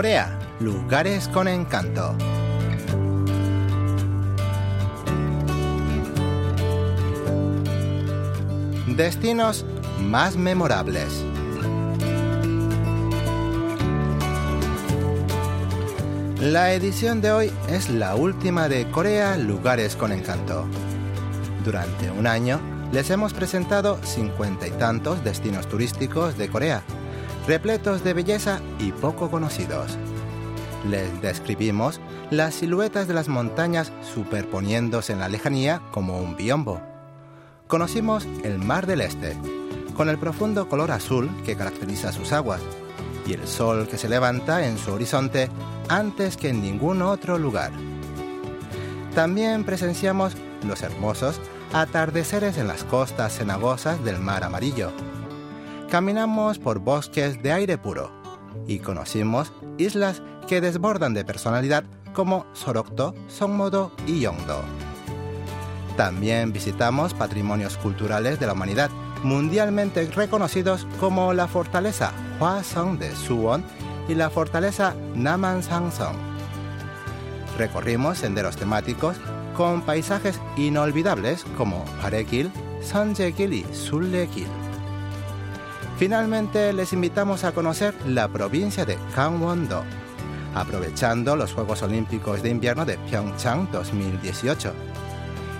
Corea, lugares con encanto. Destinos más memorables. La edición de hoy es la última de Corea Lugares con Encanto. Durante un año les hemos presentado cincuenta y tantos destinos turísticos de Corea, repletos de belleza y poco conocidos. Les describimos las siluetas de las montañas superponiéndose en la lejanía como un biombo. Conocimos el Mar del Este, con el profundo color azul que caracteriza sus aguas, y el sol que se levanta en su horizonte antes que en ningún otro lugar. También presenciamos los hermosos atardeceres en las costas cenagosas del Mar Amarillo. Caminamos por bosques de aire puro y conocimos islas que desbordan de personalidad como Sorokto, Songmodo y Yongdo. También visitamos patrimonios culturales de la humanidad mundialmente reconocidos como la fortaleza Hwasong de Suwon y la fortaleza Naman Sangsong. Recorrimos senderos temáticos con paisajes inolvidables como Parekil, Sanjekil y Sullekil. Finalmente les invitamos a conocer la provincia de Gangwon-do, aprovechando los Juegos Olímpicos de Invierno de Pyeongchang 2018.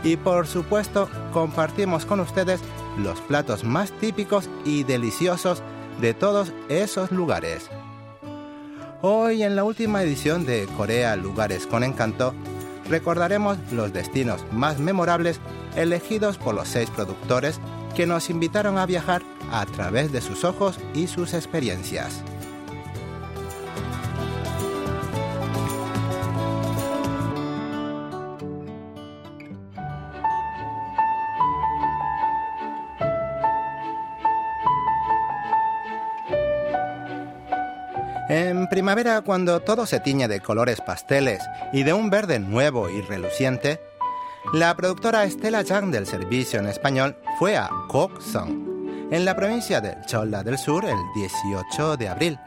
Y por supuesto, compartimos con ustedes los platos más típicos y deliciosos de todos esos lugares. Hoy en la última edición de Corea Lugares con Encanto, recordaremos los destinos más memorables elegidos por los seis productores que nos invitaron a viajar a través de sus ojos y sus experiencias. En primavera, cuando todo se tiñe de colores pasteles y de un verde nuevo y reluciente, la productora Estela Chang del servicio en español fue a Song, en la provincia de Cholla del Sur, el 18 de abril.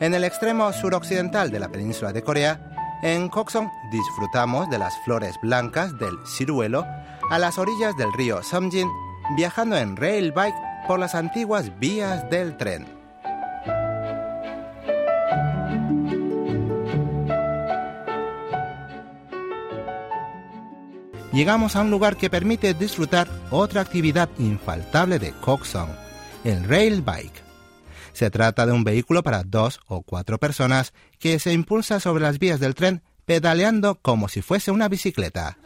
En el extremo suroccidental de la península de Corea, en Song disfrutamos de las flores blancas del ciruelo a las orillas del río Samjin, viajando en rail bike por las antiguas vías del tren. Llegamos a un lugar que permite disfrutar otra actividad infaltable de Coxon, el rail bike. Se trata de un vehículo para dos o cuatro personas que se impulsa sobre las vías del tren pedaleando como si fuese una bicicleta.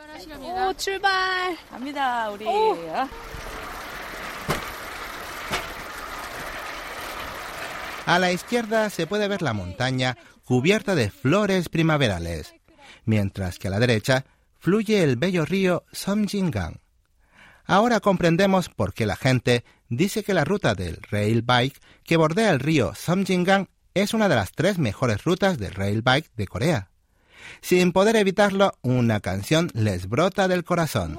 A la izquierda se puede ver la montaña cubierta de flores primaverales, mientras que a la derecha fluye el bello río Somjingang. Ahora comprendemos por qué la gente dice que la ruta del rail bike que bordea el río Somjingang es una de las tres mejores rutas de rail bike de Corea. Sin poder evitarlo, una canción les brota del corazón.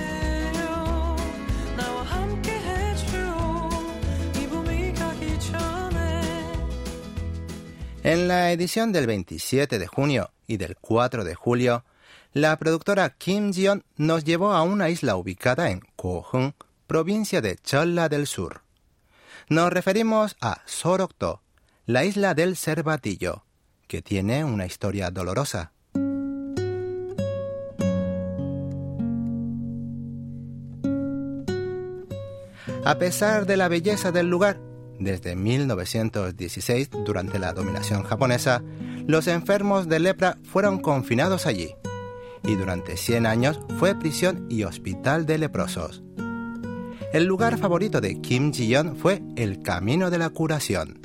En la edición del 27 de junio y del 4 de julio, la productora Kim Jion nos llevó a una isla ubicada en Kohung, provincia de Cholla del Sur. Nos referimos a Sorokto, la isla del Cervatillo, que tiene una historia dolorosa. A pesar de la belleza del lugar, desde 1916, durante la dominación japonesa, los enfermos de lepra fueron confinados allí y durante 100 años fue prisión y hospital de leprosos. El lugar favorito de Kim Ji-yeon fue el Camino de la Curación.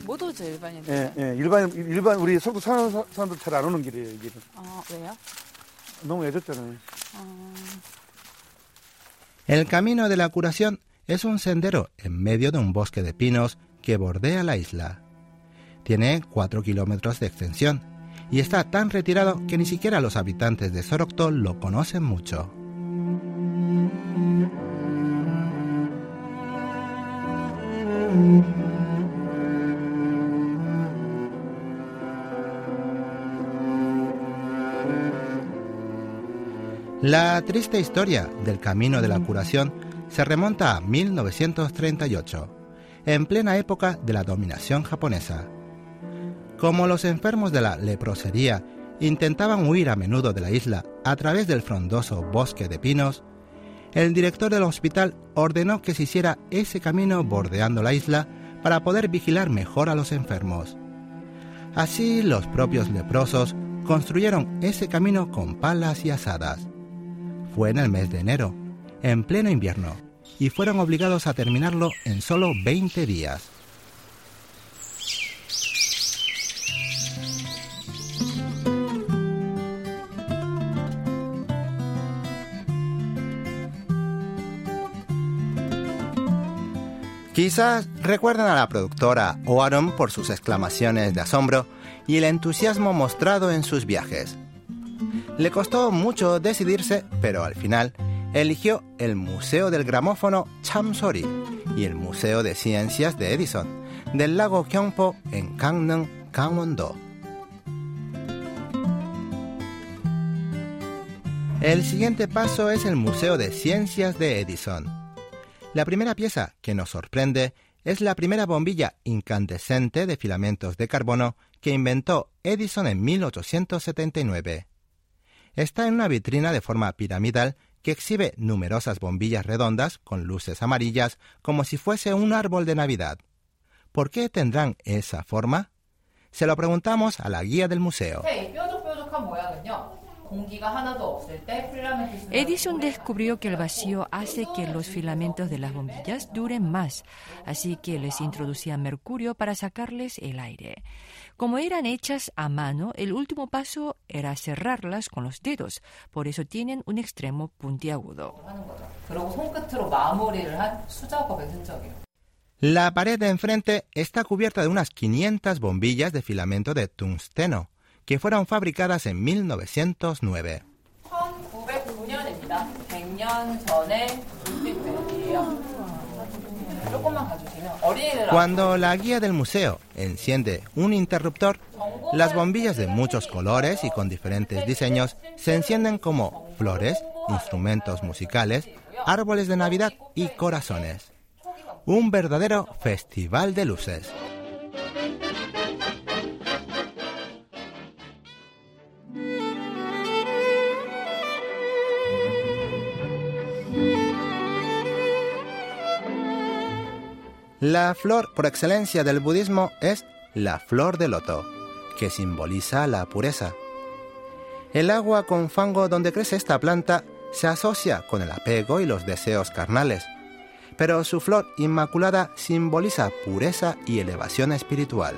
사람들 거의 안 오는 길이에요. 못 오죠 일반인. 예, 예, 일반 일반 우리 속도 사는 사- 사람들 잘 안 오는 길이에요. 이게 아 왜요? 너무 애졌잖아요. El camino de la curación es un sendero en medio de un bosque de pinos que bordea la isla. Tiene 4 kilómetros de extensión y está tan retirado que ni siquiera los habitantes de Sorocto lo conocen mucho. La triste historia del camino de la curación se remonta a 1938, en plena época de la dominación japonesa. Como los enfermos de la leprosería intentaban huir a menudo de la isla a través del frondoso bosque de pinos, el director del hospital ordenó que se hiciera ese camino bordeando la isla para poder vigilar mejor a los enfermos. Así los propios leprosos construyeron ese camino con palas y asadas. Fue en el mes de enero, en pleno invierno, y fueron obligados a terminarlo en solo 20 días. Quizás recuerden a la productora Oaron por sus exclamaciones de asombro y el entusiasmo mostrado en sus viajes. Le costó mucho decidirse, pero al final eligió el Museo del Gramófono Chamsori y el Museo de Ciencias de Edison, del lago Gyeongpo en Gangneung, Gangwon-do. El siguiente paso es el Museo de Ciencias de Edison. La primera pieza que nos sorprende es la primera bombilla incandescente de filamentos de carbono que inventó Edison en 1879. Está en una vitrina de forma piramidal que exhibe numerosas bombillas redondas con luces amarillas como si fuese un árbol de Navidad. ¿Por qué tendrán esa forma? Se lo preguntamos a la guía del museo. Edison descubrió que el vacío hace que los filamentos de las bombillas duren más, así que les introducía mercurio para sacarles el aire. Como eran hechas a mano, el último paso era cerrarlas con los dedos, por eso tienen un extremo puntiagudo. La pared de enfrente está cubierta de unas 500 bombillas de filamento de tungsteno, que fueron fabricadas en 1909. Cuando la guía del museo enciende un interruptor, las bombillas de muchos colores y con diferentes diseños se encienden como flores, instrumentos musicales, árboles de Navidad y corazones. Un verdadero festival de luces. La flor por excelencia del budismo es la flor de loto, que simboliza la pureza. El agua con fango donde crece esta planta se asocia con el apego y los deseos carnales, pero su flor inmaculada simboliza pureza y elevación espiritual.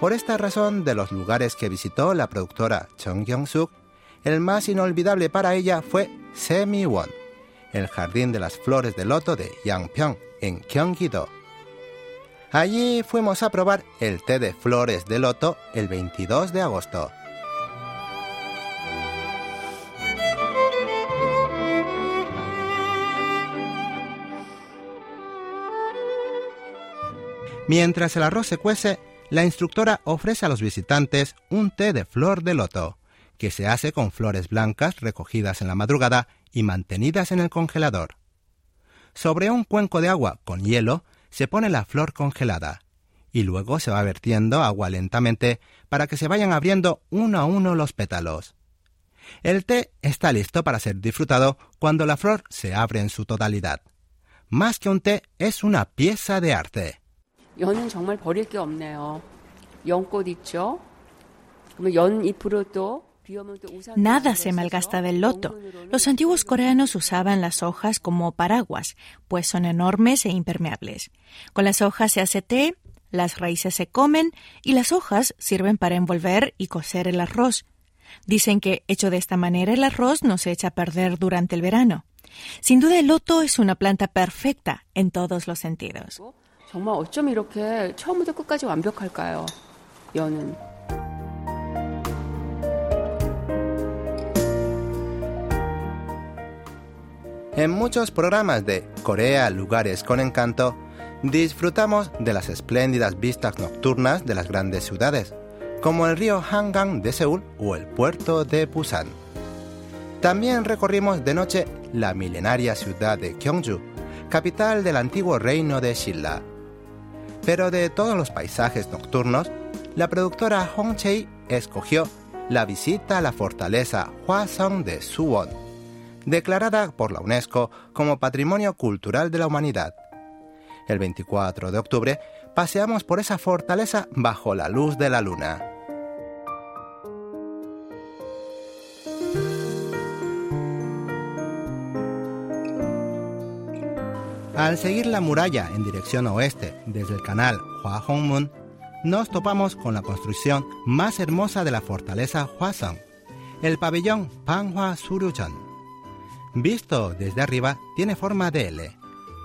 Por esta razón, de los lugares que visitó la productora Chung Kyung-suk, el más inolvidable para ella fue Semi-won, el jardín de las flores de loto de Yangpyeong, en Gyeonggi-do. Allí fuimos a probar el té de flores de loto el 22 de agosto. Mientras el arroz se cuece, la instructora ofrece a los visitantes un té de flor de loto, que se hace con flores blancas recogidas en la madrugada y mantenidas en el congelador. Sobre un cuenco de agua con hielo se pone la flor congelada y luego se va vertiendo agua lentamente para que se vayan abriendo uno a uno los pétalos. El té está listo para ser disfrutado cuando la flor se abre en su totalidad. Más que un té, es una pieza de arte. Nada se malgasta del loto. Los antiguos coreanos usaban las hojas como paraguas, pues son enormes e impermeables. Con las hojas se hace té, las raíces se comen y las hojas sirven para envolver y cocer el arroz. Dicen que hecho de esta manera el arroz no se echa a perder durante el verano. Sin duda el loto es una planta perfecta en todos los sentidos. En muchos programas de Corea Lugares con Encanto, disfrutamos de las espléndidas vistas nocturnas de las grandes ciudades, como el río Hangang de Seúl o el puerto de Busan. También recorrimos de noche la milenaria ciudad de Gyeongju, capital del antiguo reino de Shilla. Pero de todos los paisajes nocturnos, la productora Hong Chei escogió la visita a la fortaleza Hwasong de Suwon, declarada por la UNESCO como Patrimonio Cultural de la Humanidad. El 24 de octubre paseamos por esa fortaleza bajo la luz de la luna. Al seguir la muralla en dirección oeste desde el canal Hua nos topamos con la construcción más hermosa de la fortaleza Hwasong, el pabellón Panhua. Visto desde arriba, tiene forma de L,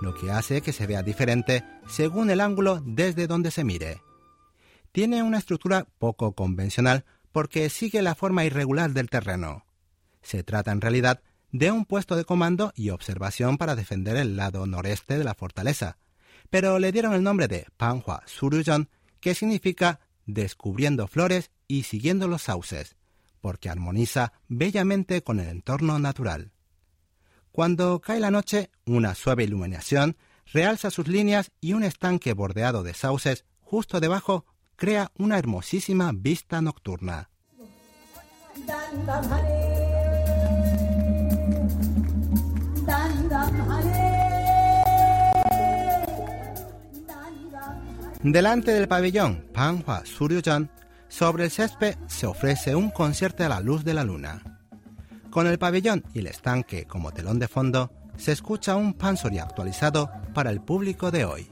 lo que hace que se vea diferente según el ángulo desde donde se mire. Tiene una estructura poco convencional porque sigue la forma irregular del terreno. Se trata en realidad de un puesto de comando y observación para defender el lado noreste de la fortaleza, pero le dieron el nombre de Panhua Surujon, que significa descubriendo flores y siguiendo los sauces, porque armoniza bellamente con el entorno natural. Cuando cae la noche, una suave iluminación realza sus líneas y un estanque bordeado de sauces justo debajo crea una hermosísima vista nocturna. Delante del pabellón Panhua Suryujan, sobre el césped se ofrece un concierto a la luz de la luna. Con el pabellón y el estanque como telón de fondo, se escucha un pansori actualizado para el público de hoy.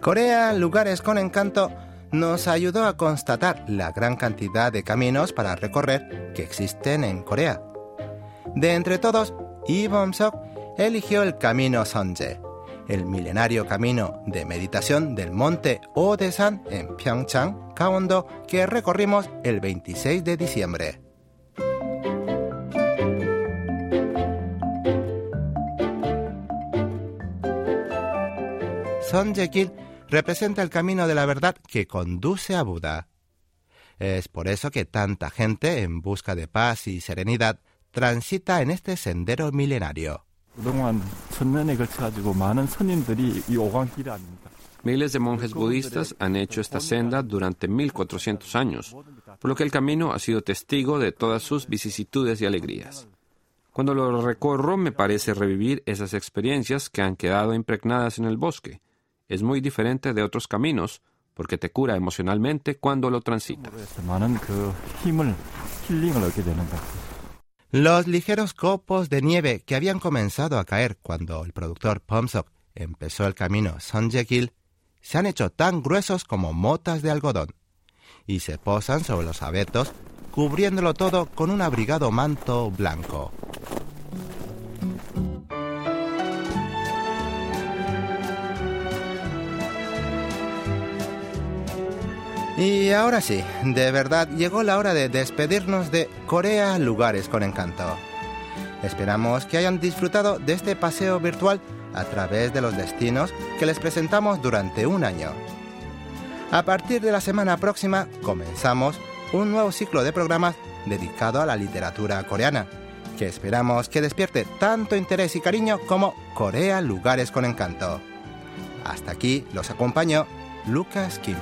Corea, lugares con encanto, nos ayudó a constatar la gran cantidad de caminos para recorrer que existen en Corea. De entre todos, Lee Bom-sok eligió el camino Sonje, el milenario camino de meditación del monte Odesan en Pyeongchang, Gangwon-do, que recorrimos el 26 de diciembre. Sonje-gil representa el camino de la verdad que conduce a Buda. Es por eso que tanta gente, en busca de paz y serenidad, transita en este sendero milenario. Miles de monjes budistas han hecho esta senda durante 1400 años, por lo que el camino ha sido testigo de todas sus vicisitudes y alegrías. Cuando lo recorro me parece revivir esas experiencias que han quedado impregnadas en el bosque, es muy diferente de otros caminos porque te cura emocionalmente cuando lo transitas. Los ligeros copos de nieve que habían comenzado a caer cuando el productor Pomsok empezó el camino Sonjekil se han hecho tan gruesos como motas de algodón y se posan sobre los abetos, cubriéndolo todo con un abrigado manto blanco. Y ahora sí, de verdad llegó la hora de despedirnos de Corea Lugares con Encanto. Esperamos que hayan disfrutado de este paseo virtual a través de los destinos que les presentamos durante un año. A partir de la semana próxima comenzamos un nuevo ciclo de programas dedicado a la literatura coreana, que esperamos que despierte tanto interés y cariño como Corea Lugares con Encanto. Hasta aquí los acompañó Lucas Kim.